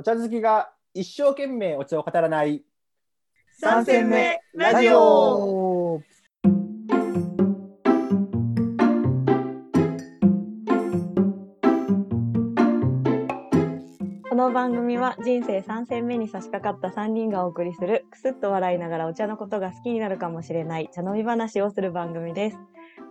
お茶好きが一生懸命お茶を語らない三戦目ラジオこの番組は人生3戦目に差し掛かった3人がお送りするくすっと笑いながらお茶のことが好きになるかもしれない茶飲み話をする番組です。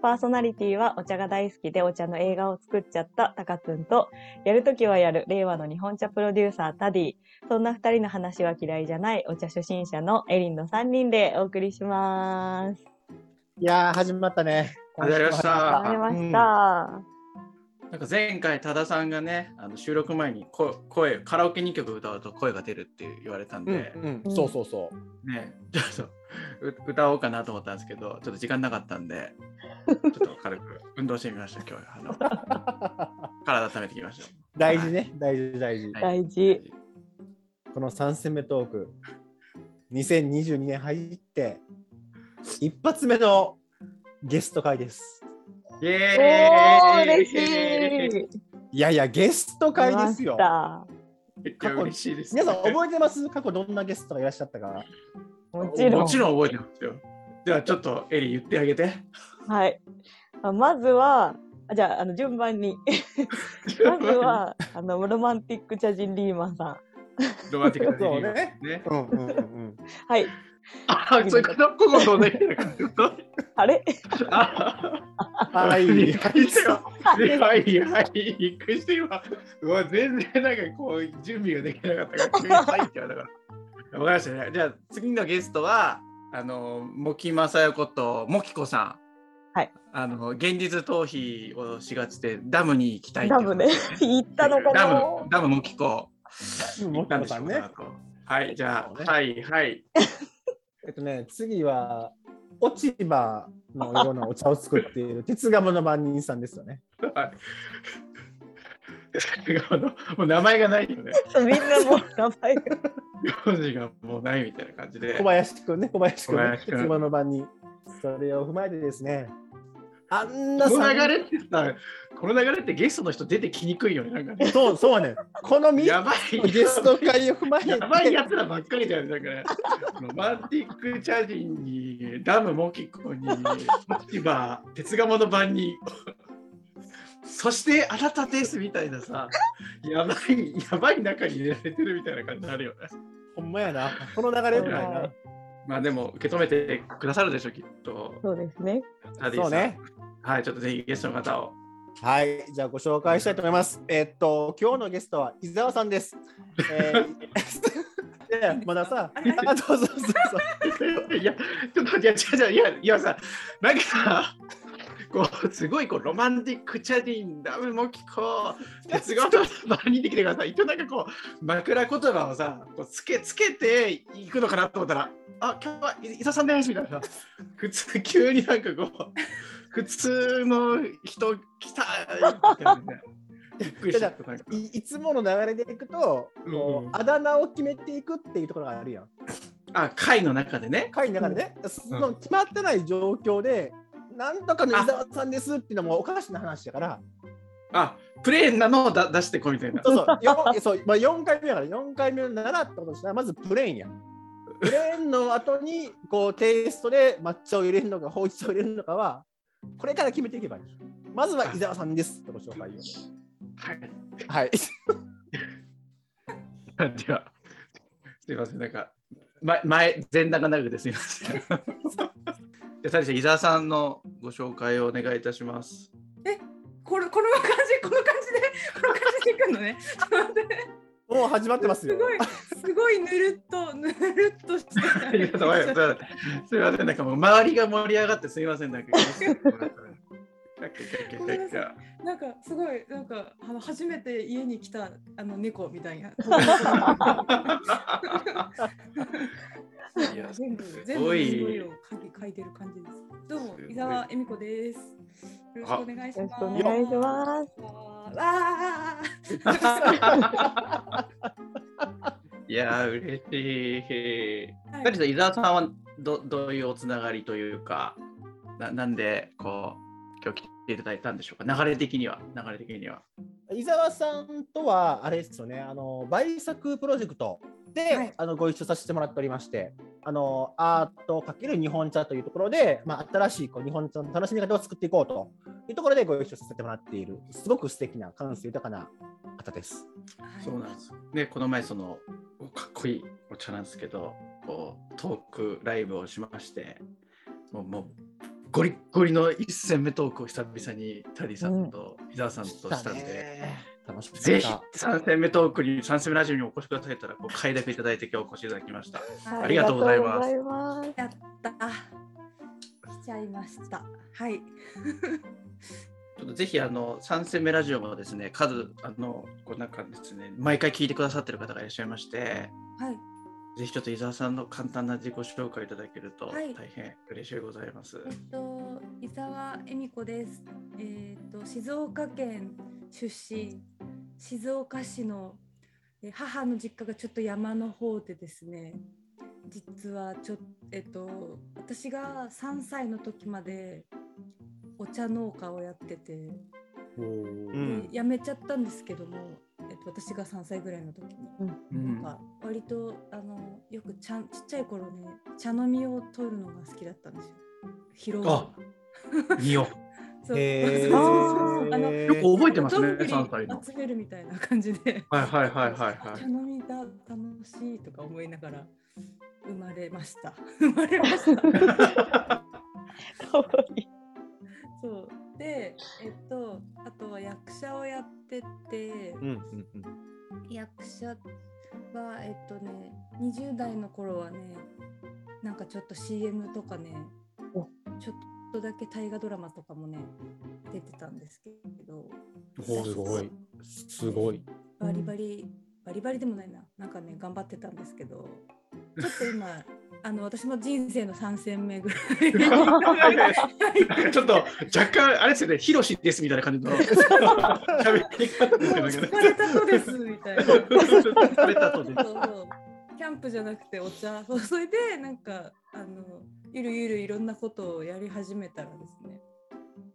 パーソナリティはお茶が大好きでお茶の映画を作っちゃったタカツンと、やるときはやる令和の日本茶プロデューサータディ、そんな二人の話は嫌いじゃないお茶初心者のエリンの3人でお送りします。いやー始まったね始まりました始まりました。なんか前回多田さんがねあの収録前にこ声カラオケ2曲歌うと声が出るって言われたんうんで、うんうん。そうそうそう。ねちょっとう歌おうかなと思ったんですけどちょっと時間なかったんで ちょっと軽く運動してみました今日あの 体温めてきました。大事ね。大事大事、はい。大事。この3戦目トーク。2022年入って一発目のゲスト会ですイおエーイー、嬉しい。いやいやゲスト会ですよめっちゃ嬉しいです、皆さん覚えてます？過去どんなゲストがいらっしゃったかもちろん。もちろん覚えてますよではちょっとエリ言ってあげてはい。あまずは、あじゃあ、あの順番に。まずは、あのロマンティック茶人リーマンさん。ロマンティックなそうねねうんうんはい。あそういうことここどうであれ？あ はい。びっくりしたよ。はい。はい、びっくりして今。うわ、全然なんかこう準備ができなかったから、急に入っちゃうだから。わかりましたね。じゃあ次のゲストは、あの、茂木正代こと、もきこさん。はい。あの、現実逃避をしがちで、ダムに行きたい。ってダムね。行ったのかダム、ダムもきこ。うんもっ行ったんとさんねでしょうかなと。はい、じゃあ、ねはい。はい。えっとね次は落ち葉のようなお茶を作っている鉄釜の番人さんですよねはい。もう名前がないよね。みんなもう名前が。名字がもうないみたいな感じで。小林くんね小林くんね鉄釜の番人それを踏まえてですねあんなこのさ流れってさ、この流れってゲストの人出てきにくいよね。なんかねそうそうねこの3やばい。ゲスト会を踏まえてやばいやつらばっかりだよね。なんかね、ロマンティックチャージンに、ダムモキコに、千葉、鉄釜の番に、そしてあなたですみたいなさ、やばい、やばい中に入れられてるみたいな感じになるよね。ほんまやなこの流れみたいはないまあでも、受け止めてくださるでしょ、きっと。そうですね。そうね。はい、ちょっとぜひゲストの方を。はいじゃあご紹介したいと思いますえっと今日のゲストは伊沢さんですえー まださ あそうそうそうそういや、ちょっと、いや、違う違う、いや、いやさ、なんかさ、こう、すごい、こう、ロマンティックチャディン、ダムモキコ、鉄がと場にできてください。一応なんかこう、枕言葉をさ、こうつけ、つけていくのかなと思ったら、あ、今日は伊沢さんですみたいな。普通、急になんかこう、普通の人来たみたいな いいつもの流れでいくと、こうんうあだ名を決めていくっていうところがあるやん。あ、会の中でね。会の中でね、その決まってない状況で、なんとかの伊沢さんですっていうのもおかしな話だから、あ、プレーンなのをだ出してこいみたいな。そうそう、よ そうまあ、4回目だから、4回目ならってことしたら、まずプレーンやん。プレーンの後に、こう、テイストで抹茶を入れるのか、ほうじ茶を入れるのかは、これから決めていけばいい。まずは伊沢さんですってご紹介を。はい。はい。では、すみません、なんか、前、前前段が長くてすみません。じゃあ、最初、伊沢さんのご紹介をお願いいたします。これこの感じこの感じでこの感じでいくのね。もう始まってますよ。すごいすすごいぬるっとぬるっとしてすみません、なんかもう周りが盛り上がってす。みません、なんか。なんかすごいなんかあの初めて家に来たあの猫みたいな。全部す全部ごいいを書いてる感じです。どうも伊沢恵美子です。よろしくお願いします。お願いします。わあ。いやー、嬉しい。はい伊沢さんはどどういうおつながりというか、ななんでこう、今日来ていただいたんでしょうか、流れ的には、流れ的には。い伊沢さんとは、あれですよね、あの、倍作プロジェクトで、はいあの、ご一緒させてもらっておりまして、あの、アート×日本茶というところで、まあ、新しいこう日本茶の楽しみ方を作っていこうというところでご一緒させてもらっている、すごく素敵な感性豊かな方です。はいそうなんです。で、この前、その、かっこいいお茶なんですけど、こう、トークライブをしまして、もう、もうゴリッゴリの一戦目トークを久々にタディさんと伊沢さんとしたんで、楽しかった。ぜひ3戦目トークに、3戦目ラジオにお越しくださったら、こう快諾いただいて今日お越しいただきました。はいありがとうございますありがとうございますやった。来ちゃいました。はい。ちょっとぜひあの3戦目ラジオもですね、数、あの、こうなんかですね、毎回聞いてくださってる方がいらっしゃいまして、はい。ぜひちょっと伊沢さんの簡単な自己紹介いただけるとはい大変嬉しいございます。えっと、伊沢恵美子です。えっと、静岡県出身、静岡市のえ母の実家がちょっと山の方でですね。実はちょっえっと私が3歳の時までお茶農家をやってて、うんで辞めちゃったんですけども、えっと私が3歳ぐらいの時に。うんなんか割とあのよくちゃんちっちゃい頃ね茶飲みを取るのが好きだったんですよ。拾うのがよ へーそうそうそうあのう。よく覚えてますね、どんぐり3歳の。集めるみたいな感じで。はいはいはいはいは茶い。飲みだ楽しいとか思いながら生まれました。生まれました。かわいいそうでえっとあとは役者をやってて。うんうんうん役者はえっとね20代の頃はねなんかちょっと CM とかねおちょっとだけ大河ドラマとかもね出てたんですけどおすごい。すごい。バリバリ、バリバリでもないななんかね頑張ってたんですけどちょっと今 あの私も人生の3戦目ぐらい ちょっと若干、あれですよね、ヒロシですみたいな感じの 喋り方ですよね。疲れたとですみたいな。疲れたとです。キャンプじゃなくてお茶それでなんかあのゆるゆるいろんなことをやり始めたらですね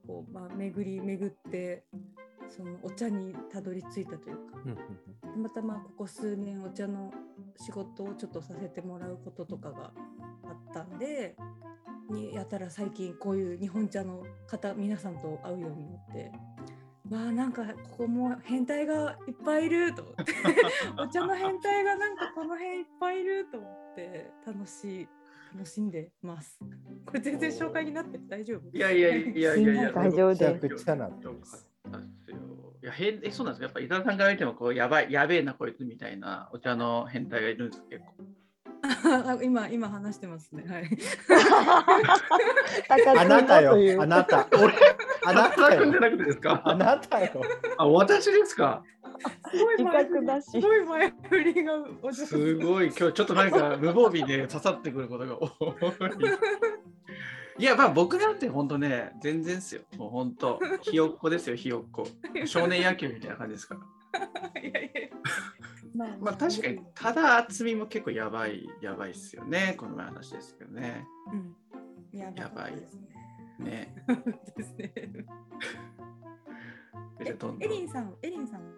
こう、まあ、巡り巡ってそのお茶にたどり着いたというかまたまここ数年お茶の仕事をちょっとさせてもらうこととかがあったんでにやたら最近こういう日本茶の方皆さんと会うようになって。わあなんかここも変態がいっぱいいると思ってお茶の変態がなんかこの辺いっぱいいると思って楽しい楽しんでます。これ全然紹介になって大丈夫？いやいやいやいやいや。大丈夫ですいや変えそうなんですかやっぱ伊沢さんから見てもこうやばいやべえなこいつみたいなお茶の変態がいるんです結構。あ 今今話してますね。はい。あなたよあなた。俺 あなたじゃなくてですかあなたよ。あ私ですか？すごい自前振りすごい前振りがすごい。今日ちょっとなんか無防備で刺さってくることが多い。いやまあ僕なんて本当ね全然ですよ。もう本当ひよっこですよひよっこ。少年野球みたいな感じですから。いやいやまあまあ確かにただ厚みも結構やばいやばいっすよね。この前の話ですけどね。うん、ややばい。ですね。ね ですね。エリンさん、エリンさんも？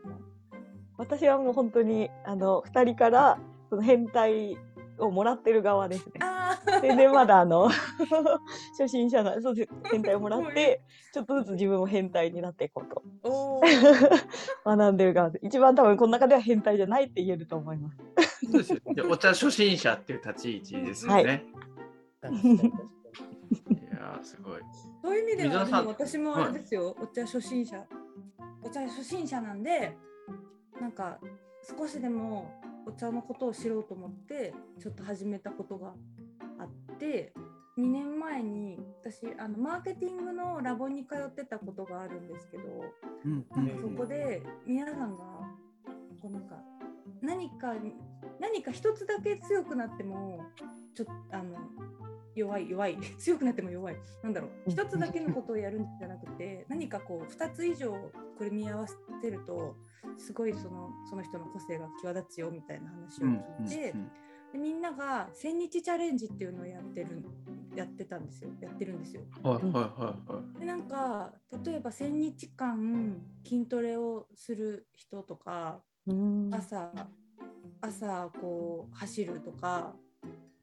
私はもう本当にあの2人からその変態をもらってる側ですね。あ全然まだあの 初心者なそうです変態をもらって ちょっとずつ自分も変態になっていこうと。学んでる側で一番多分この中では変態じゃないって言えると思います。そうですよでお茶初心者っていう立ち位置ですよね、はいい、やーすごい。そういう意味では、でも私もあれですよ、お茶初心者。お茶初心者なんで、なんか少しでもお茶のことを知ろうと思って、ちょっと始めたことがあって、2年前に私あのマーケティングのラボに通ってたことがあるんですけど、うん。なんかそこで皆さんがこうなんか何かに何か一つだけ強くなってもちょっとあの弱い弱い 強くなっても弱い。なんだろう。うん。一つだけのことをやるんじゃなくて何かこう二つ以上組み合わせるとすごいそのその人の個性が際立つよみたいな話をうん聞いて、うんでみんなが千日チャレンジっていうのをやってるやってたんですよ。やってるんですよ。はいはいはいはい。でなんか例えば千日間筋トレをする人とかうん朝朝こう走るとか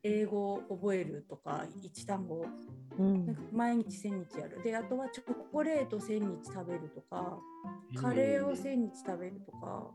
英語を覚えるとか一単語。うん。なんか毎日1000日やる。であとはチョコレート1000日食べるとかカレーを1000日食べるとか。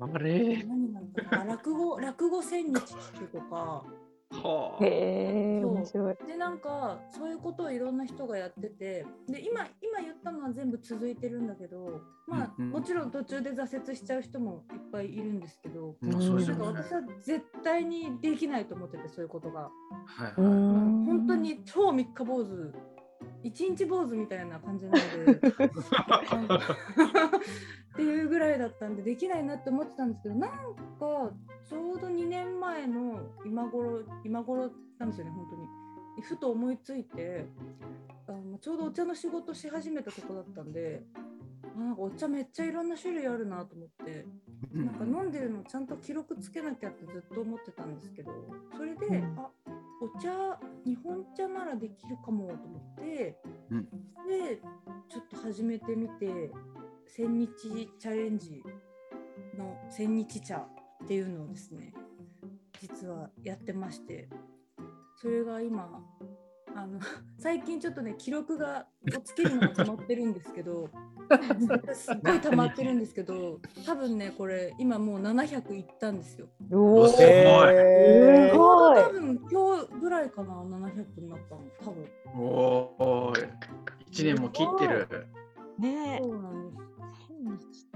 あれ何なのかな落語落語1000日聞くとかはあ。へえ、面白い。でなんかそういうことをいろんな人がやっててで今今言ったのは全部続いてるんだけどまあ、うんうんもちろん途中で挫折しちゃう人もいっぱいいるんですけど、うん私は絶対にできないと思っててそういうことが。はいうんはい。本当に超三日坊主一日坊主みたいな感じなので。っていうぐらいだったんでできないなって思ってたんですけどなんかちょうど2年前の今頃今頃なんですよね本当に。ふと思いついてあのちょうどお茶の仕事し始めたとこだったんであなんかお茶めっちゃいろんな種類あるなと思って。うん。なんか飲んでるのちゃんと記録つけなきゃってずっと思ってたんですけどそれで、うん。あお茶日本茶ならできるかもと思って、うん。でちょっと始めてみて千日チャレンジの千日茶っていうのをですね実はやってましてそれが今あの最近ちょっとね記録がをつけるのが溜まってるんですけどすっごい溜まってるんですけど多分ねこれ今もう700いったんですよ。おお、すごいえーすごい多分今日ぐらいかな700になったの多分。おーい。一年も切ってる。ねえそうなんです。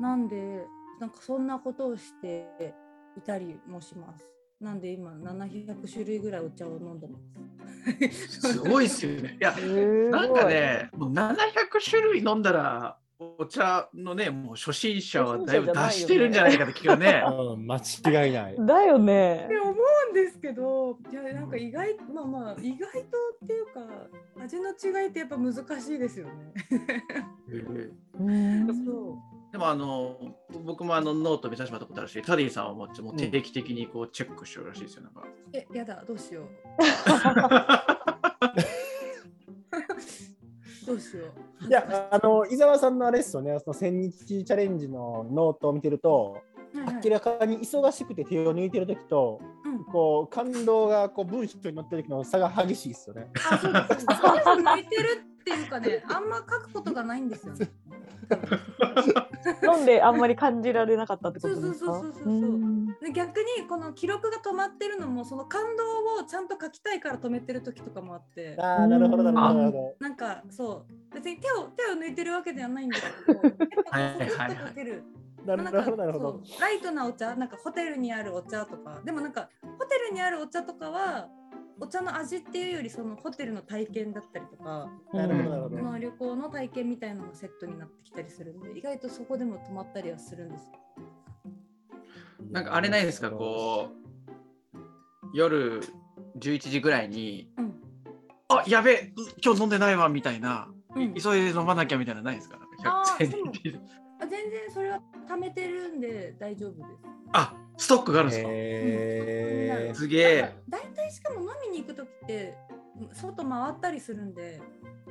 なんでなんかそんなことをしていたりもします。なんで今700種類ぐらいお茶を飲んでます。すごいっすよね。いや、なんかね、もう700種類飲んだら、お茶のね、もう初心者はだいぶ出してるんじゃないかって気がね。うん、間違いない。だよねって思うんですけどいやなんか意外まあまあ意外とっていうか味の違いってやっぱ難しいですよね。うん そうでもあの僕もあのノート見させてもらったことあるし、タディさんはもうもう定期的にこうチェックしてるらしいですよ。なんかえやだどうしよう どうしよう。いや、あの、伊澤さんのあれですよね、その千日チャレンジのノートを見てると、はいはい明らかに忙しくて手を抜いてる時と、うんこう感動がこう文章に載ってる時の差が激しいですよね。あ、そうです。そうです向いてるっていうかね、あんま書くことがないんですよね。飲んであんまり感じられなかったってことですか？そうそうそうそうそうう。ん。で逆にこの記録が止まってるのもその感動をちゃんと書きたいから止めてる時とかもあって。ああ、なるほど、なるほど、なるほど。なんかそう。別に手を手を抜いてるわけではないんですけどやっぱはいこうと書ける。なるなんかほど、なるほど。そう。ライトなお茶なんかホテルにあるお茶とか。でもなんかホテルにあるお茶とかはお茶の味っていうよりそのホテルの体験だったりとかなるほど、なるほそど。の旅行の体験みたいなのがセットになってきたりするんで意外とそこでも止まったりはするんです。よ。なんかあれないですか、こう夜11時ぐらいに、うん。あやべえ、今日飲んでないわみたいな、うん。急いで飲まなきゃみたいなのないですか？なんあか100ーそう。あ全然それは貯めてるんで大丈夫です。あストックがあるんですか、へー。すげえ。大体しかも飲みに行く時って外回ったりするんで、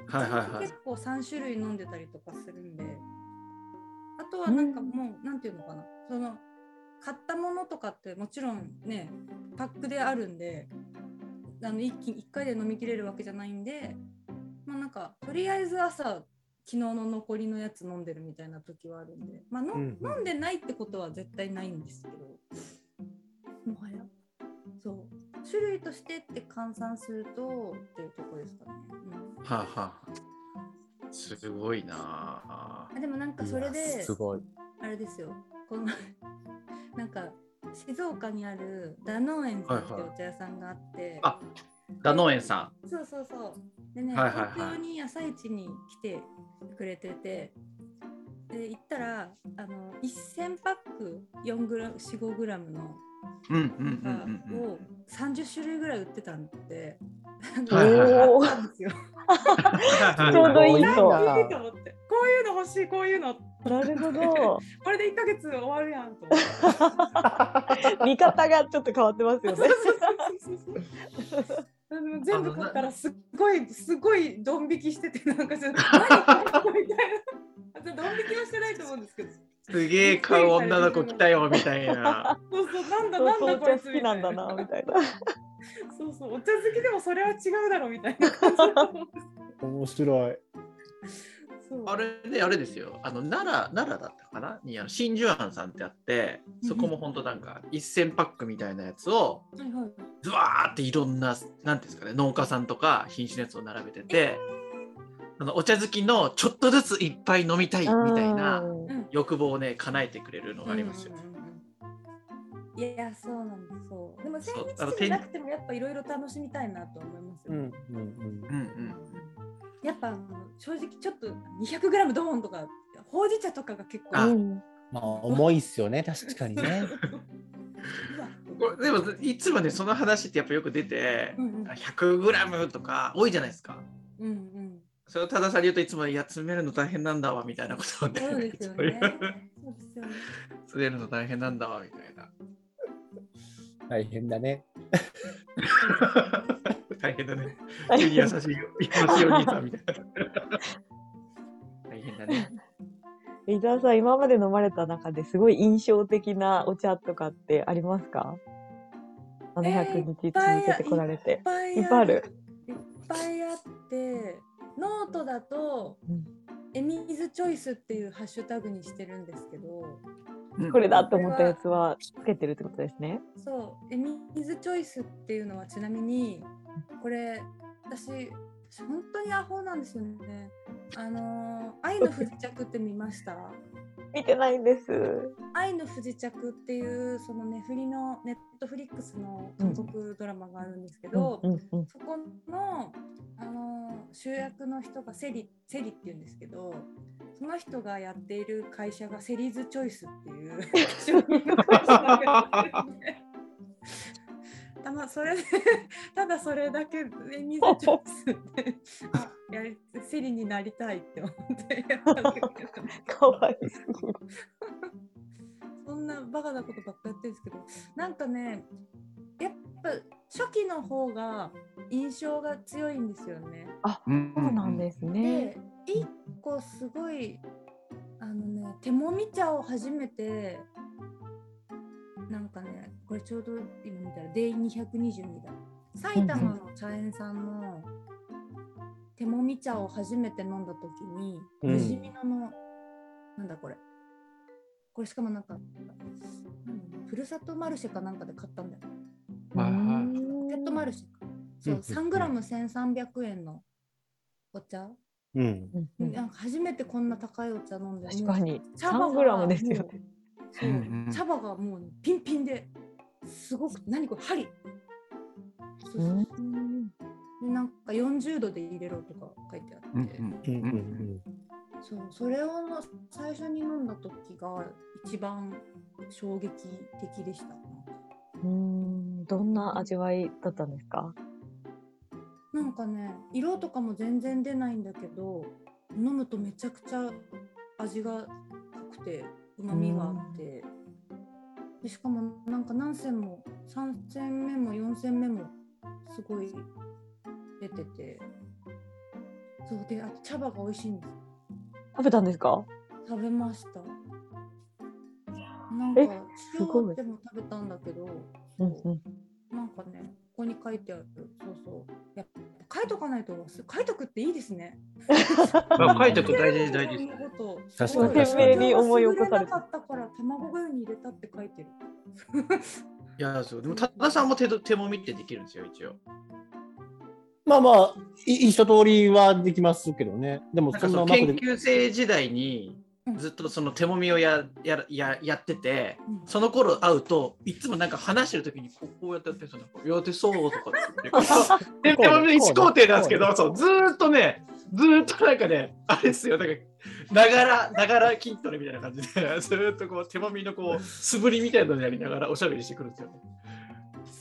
はいはいはい。結構3種類飲んでたりとかするんで。あとはなんかもう、なんていうのかな。その買ったものとかってもちろんねパックであるんであの一気に1回で飲みきれるわけじゃないんでまあなんかとりあえず朝昨日の残りのやつ飲んでるみたいな時はあるんで、まあのうんうん。飲んでないってことは絶対ないんですけど。もはや。そう。種類としてって換算するとっていうところですかね。うん。はあ、はあ、すごいなあ。あでもなんかそれいでやすごい。あれですよ。この なんか静岡にあるダノー園さんってはいはいお茶屋さんがあって、あダノー園さそうそうそう。でね、はいはいはい。東京に朝市に来てくれててで行ったらあの1000パック4グラム45グラムのん。うんうんうんがうんうん。を30種類ぐらい売ってたんで、はいはいはいおーなんですよ。ちょうどいいといないいと思ってこういうの欲しいこういうのっなるほど。これで1ヶ月終わるやんと。見方がちょっと変わってますよね。全部買ったらすっごいすごいドン引きしててなんかちょっと何これみたいな。ドン引きはしてないと思うんですけど。すげえ買う女の子来たよみたいな。そうそうなんだそうなんだお茶好こいつきなんだなみたいな。そうそうお茶好きでもそれは違うだろうみたいな感じ面白い。あれね、あれですよ。あの奈良、奈良だったかな？にあの真珠庵さんってあって、そこも本当なんか1000パックみたいなやつを、はいはい。ずわーっていろんな、なんていうんですかね、農家さんとか品種のやつを並べてて、あのお茶好きのちょっとずついっぱい飲みたいみたいな欲望をね、叶えてくれるのがありますよ。いやそうなんですそうでも千日じゃなくてもやっぱいろいろ楽しみたいなと思いますよ、うんうん。うん。うんうん。やっぱあの正直ちょっと 200g ドーンとかほうじ茶とかが結構あ。うんまあ重いっすよね、確かにね。でもいつもねその話ってやっぱよく出てうんうん。100g とか多いじゃないですか。うんうん。それを多田さんに言うといつもいや詰めるの大変なんだわみたいなことをね そうですよね。詰めるの大変なんだわみたいな。大変だね。大変だね。急に優しい優しいお兄さんみたいな。大変だね。伊沢さん、今まで飲まれた中ですごい印象的なお茶とかってありますか？700日続けてこられいてっ。ぱいいっぱいある。いっぱいあってノートだとうんエミーズチョイスっていうハッシュタグにしてるんですけどこれだと思ったやつはつけてるってことですね。そうエミーズチョイスっていうのはちなみにこれ私私本当にアホなんですよね。あのー愛の不時着って見ました？見てないんです。愛の不時着っていうそのねフリのネットフリックスの韓国ドラマがあるんですけど、うんうんそこの、あのー主役の人がセリセリっていうんですけどその人がやっている会社がセリーズチョイスっていう商品の会社がやってるんでたまそれで ただそれだけで水チョイスってあやりセリになりたいって思ってやったんだけど かわいすぎる。そんなバカなことばっかやってるんですけどなんかねやっぱ初期の方が印象が強いんですよね。そうなんですね。で一個すごいあのね手もみ茶を初めてなんかねこれちょうど今見たら D222 だ。埼玉の茶園さんの手もみ茶を初めて飲んだ時にうん。不死身のの、なんだこれ。これしかもなんかふるさとマルシェかなんかで買ったんだよ。ペットマルシェか。そううん 3g1300 円のお茶。うん。なんか初めてこんな高いお茶飲んで確かに。茶葉が3グラムですよね。そう。うんうん。茶葉がもうピンピンですごく何これ針。そうそうう。ん。でなんか40度で入れろとか書いてあって、うんうん。うんそう。それをの最初に飲んだ時が一番衝撃的でした。うん。どんな味わいだったんですか？なんかね色とかも全然出ないんだけど飲むとめちゃくちゃ味が濃くてうまみがあってでしかもなんか何煎も3煎目も4煎目もすごい出てて。そうであと茶葉が美味しいんです。食べたんですか？食べました。なんか塩でも食べたんだけど、うんそううん。なんかね、ここに書いてある。そうそう。やっぱ書いとかないと書いとくっていいですね。あ書いとく大事大事。確かに鮮明に思い起こされてなかったから卵がゆに入れたって書いてる。いやそうでも多田さんも手ど手もみってできるんですよ一応。まあまあ、い一通りはできますけどね。でもそんなかそう研うまくで究生時代にうんずっとその手もみをややややってて、うん。その頃会うといつもなんか話してる時にこうこうやってやってそのやってそうとかって言って。手もみ1工程なんですけどそうずーっとねずーっとなんかねあれですよ。なんかながらながら筋トレみたいな感じでずーっとこう手もみのこう素振りみたいなのやりながらおしゃべりしてくるんですよ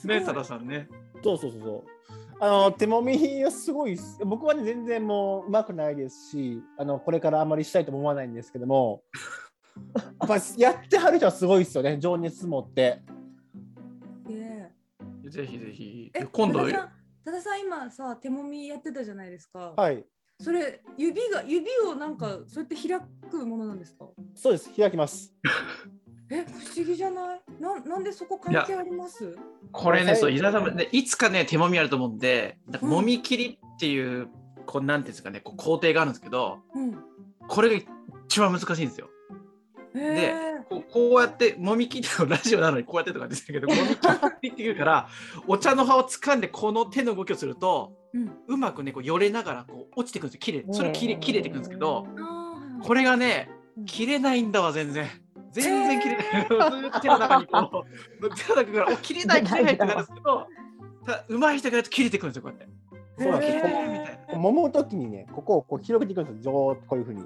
ね。ね多田さんね。そうそうそうそう。あの手もみはすごい僕はね全然もううまくないですしあのこれからあまりしたいとも思わないんですけども。やっぱりやってはる人はすごいですよね情熱持って。でぜひぜひ。え今度多田さん多田さん今さ手もみやってたじゃないですか。はい。それ指が指をなんかそうやって開くものなんですか？そうです開きます え不思議じゃない？なんなんでそこ関係あります？これね、はいそう、伊沢さんもね、いつかね、手もみあると思うんで、もみ切りっていう、こう、なんていうんですかね、こう工程があるんですけど、うん。これが一番難しいんですよ。えこうこうやって、もみ切って、ラジオなのにこうやってとかですけど、もみ切りっていうから、お茶の葉を掴んで、この手の動きをすると、ー、うん。うまくね、こう、よれながら、こう、落ちてくるんですよ。切れ、それ切れ、切れてくるんですけど、これがね、切れないんだわ、全然。全然切れない。手の中にこう、手の中から、お切れない、切れないってなるんですけど、たうまい人がやると切れてくるんですよ、こうやって。そうなんですよ。揉む時にねここをこう広げていくんですよこういうふうに。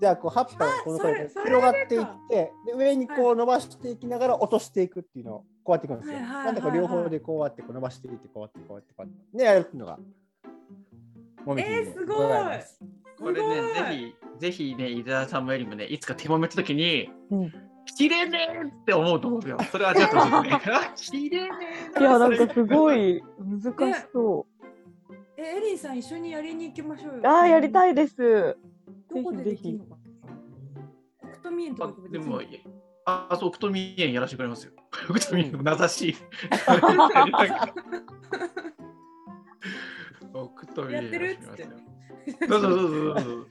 じゃあこう葉っぱがこのそれそれ広がっていってで上にこう伸ばしていきながら落としていくっていうのをこうやっていくんですよ。はいはいはいなんでこう両方でこうやってこう伸ばしていってこうやってこうやってこうやってねやるっていうのがえーすごいこれね、ぜひ、ぜひね、伊沢さんもよりもね、いつか手もめたときに、うん切れねえって思うと思うよ。それは味わってほしいですね。れねえいや、なんかすごい難しそえエリンさん一緒にやりに行きましょうよ。う。ああ、やりたいです。どこでできるのか。北斗ミエンとあかででも、あ、あそう、奥富園やらせてくれますよ。奥富園の名指し。奥富園やってるってそうそうそうそうそう。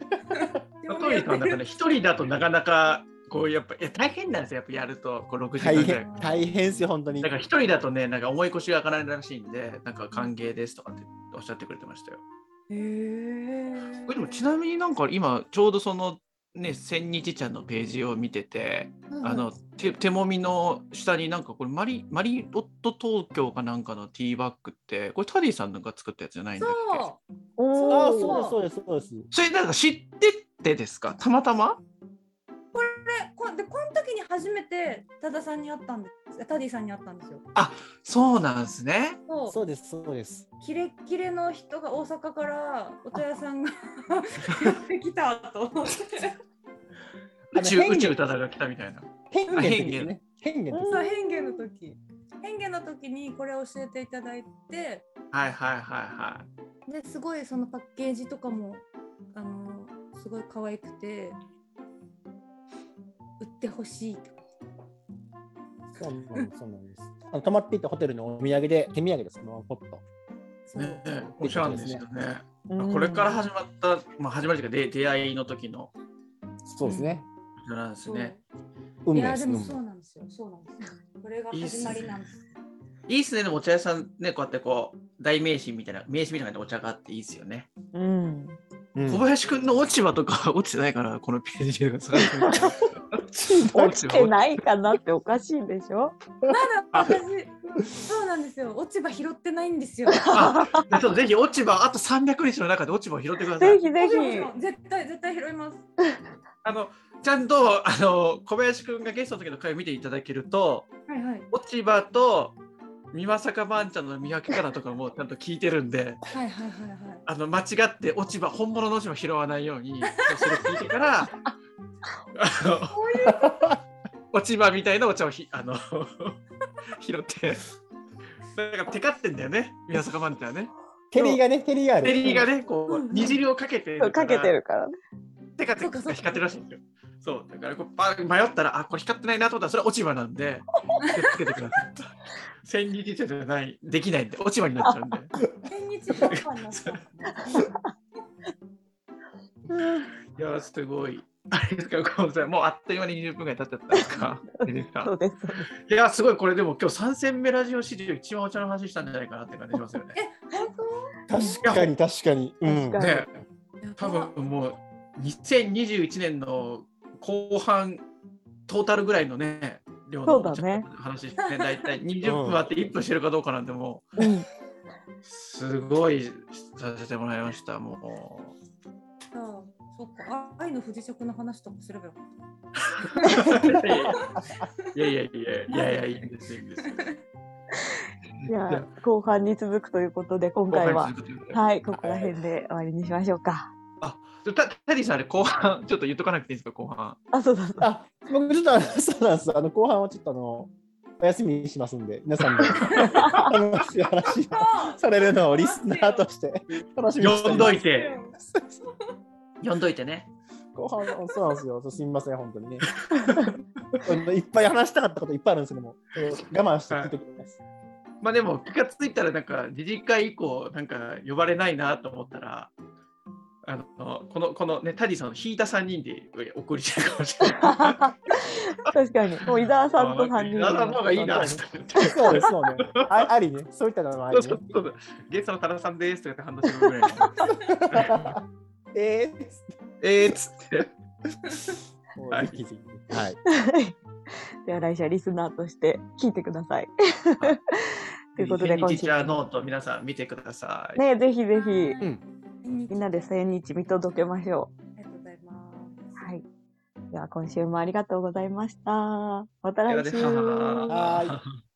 で もトイさんなんかね、一人だとなかなか、こうやっぱ、いや大変なんですよ、やっぱやると、こう6時間大。変大変ですよ本当にだから一人だとね、なんか重い腰が上がらないらしいんで、なんか歓迎ですとかっておっしゃってくれてましたよ。へえこれでもちなみになんか今、ちょうどそのね、千日茶のページを見てて、あの手手もみの下になんかこれマリマリロット東京かなんかのティーバッグって、これタディさんが作ったやつじゃないんだっけ？そう。おあそう。ですそうですそうです。それなんか知ってってですか？たまたま？でこでこの時に初めて多田さんに会ったんですタディさんに会ったんですよ。そうなんですね。そうそうですそうですキレッキレの人が大阪からお茶屋さんがやってきたと思って。宇宙宇宙歌が来たみたいな。変幻ですね変幻の時そう変化の時変化の時にこれ教えていただいてはいはいはいはい。ですごいそのパッケージとかもあのすごい可愛くて売ってほしいってそうなんですそうなんです。あの泊まっていたホテルのお土産で手土産です。このポット。そう、ね、おしゃれですよね。うん。これから始まった、まあ、始まりというか出出会いの時の。そうですね。人なんですね。運いや命でもそうなんですよ。そうなんですよ。これが始まりなんですいいっすね、でもお茶屋さんね、こうやってこう、代名詞みたいな、名刺みたいなお茶があっていいっすよね。うん。うん。小林くんの落ち葉とか落ちてないから、このページで探してみ て落ちてないかなっておかしいでしょ？私そうなんですよ。落ち葉拾ってないんですよ。あでそうぜひ落ち葉、あと300日の中で落ち葉を拾ってください。ぜひぜひ。絶対絶対拾います。あのちゃんとあの小林くんがゲストの時の回を見ていただけると、はいはい。落ち葉と美作ばんちゃんの見分け方とかもちゃんと聞いてるんで、はいはいはいはい。あの間違って落ち葉、本物の落ち葉拾わないように、それ聞いてから、落ち葉みたいなお茶をひあの 拾って、なんかテカってんだよね、美作ばんちゃんはね。テリーがねテリーがあるテリーがね、こう煮汁をかけてるからかけてるからね。テカテカ光ってるらしいんですよ。そう、だからこうパ迷ったら、あ、これ光ってないなと思ったら、それは落ち葉なんで、気をつけてください。千日茶じゃない、できないんで、落ち葉になっちゃうんで。千日百番になった いや、すごい。あれですか、ごめんなさいもうあっという間に20分ぐらい経っちゃったん ですか？そうです。いや、すごい、これでも今日3戦目ラジオ史上一番お茶の話したんじゃないかなって感じしますよね。本確かに確かにうんね、当多分もう2021年の後半トータルぐらいのね、量の話して、ね、大体20分あって1分してるかどうかなんてもう、うん。すごいさせてもらいました。もああそっかあ愛の不時着の話とかすればよかっう。いやいやいやいやいやいやいんですいいんです。じゃあ、後半に続くということで、今回は、はい、ここら辺で終わりにしましょうか。たタディさん、あれ、後半、ちょっと言っとかなくていいですか、後半。あ、そうだそう。あ、僕ちょっと、そうなんです。あの、後半はちょっとあの、お休みしますんで、皆さんで楽しい話をされるのをリスナーとして楽しみにして読んどいて、読んどいてね。後半はそうなんですよ。すみません、本当にね。いっぱい話したかったこといっぱいあるんですけども、えー我慢して聞いてくれます。まあでも、気がついたら、なんか、自治会以降、なんか、呼ばれないなと思ったら、あのこの、このね、タディさんの引いた3人で送りしてるかもしれない。確かに。もう伊沢さんと3人伊沢さんの方がいいな。そうです、そうね。あありね。そういったのもあそうりね。そうそう。ゲストの多田さんですとかって話するぐらい。えー、えーっつって。はい。では来週はリスナーとして聞いてください。ということで、今週今日。はノート皆さん見てください。ね、ぜひぜひ、うん。みんなで1000日見届けましょありがとうございます。う。はい。では、今週もありがとうございました。また来週。ありがとうございましたはーい